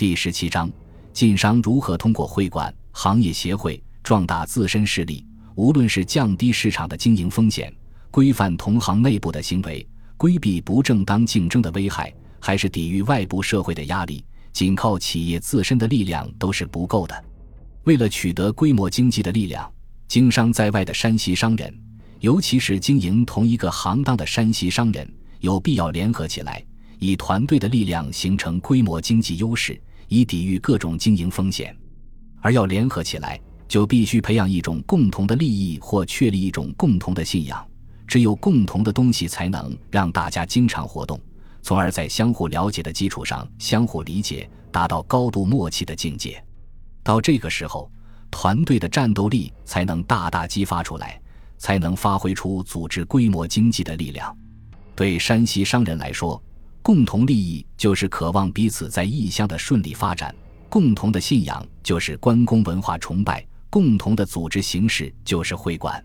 第十七章：晋商如何通过会馆、行业协会壮大自身势力？无论是降低市场的经营风险、规范同行内部的行为、规避不正当竞争的危害，还是抵御外部社会的压力，仅靠企业自身的力量都是不够的。为了取得规模经济的力量，经商在外的山西商人，尤其是经营同一个行当的山西商人，有必要联合起来，以团队的力量形成规模经济优势，以抵御各种经营风险。而要联合起来，就必须培养一种共同的利益或确立一种共同的信仰。只有共同的东西，才能让大家经常活动，从而在相互了解的基础上相互理解，达到高度默契的境界。到这个时候，团队的战斗力才能大大激发出来，才能发挥出组织规模经济的力量。对山西商人来说，共同利益就是渴望彼此在异乡的顺利发展；共同的信仰就是关公文化崇拜；共同的组织形式就是会馆。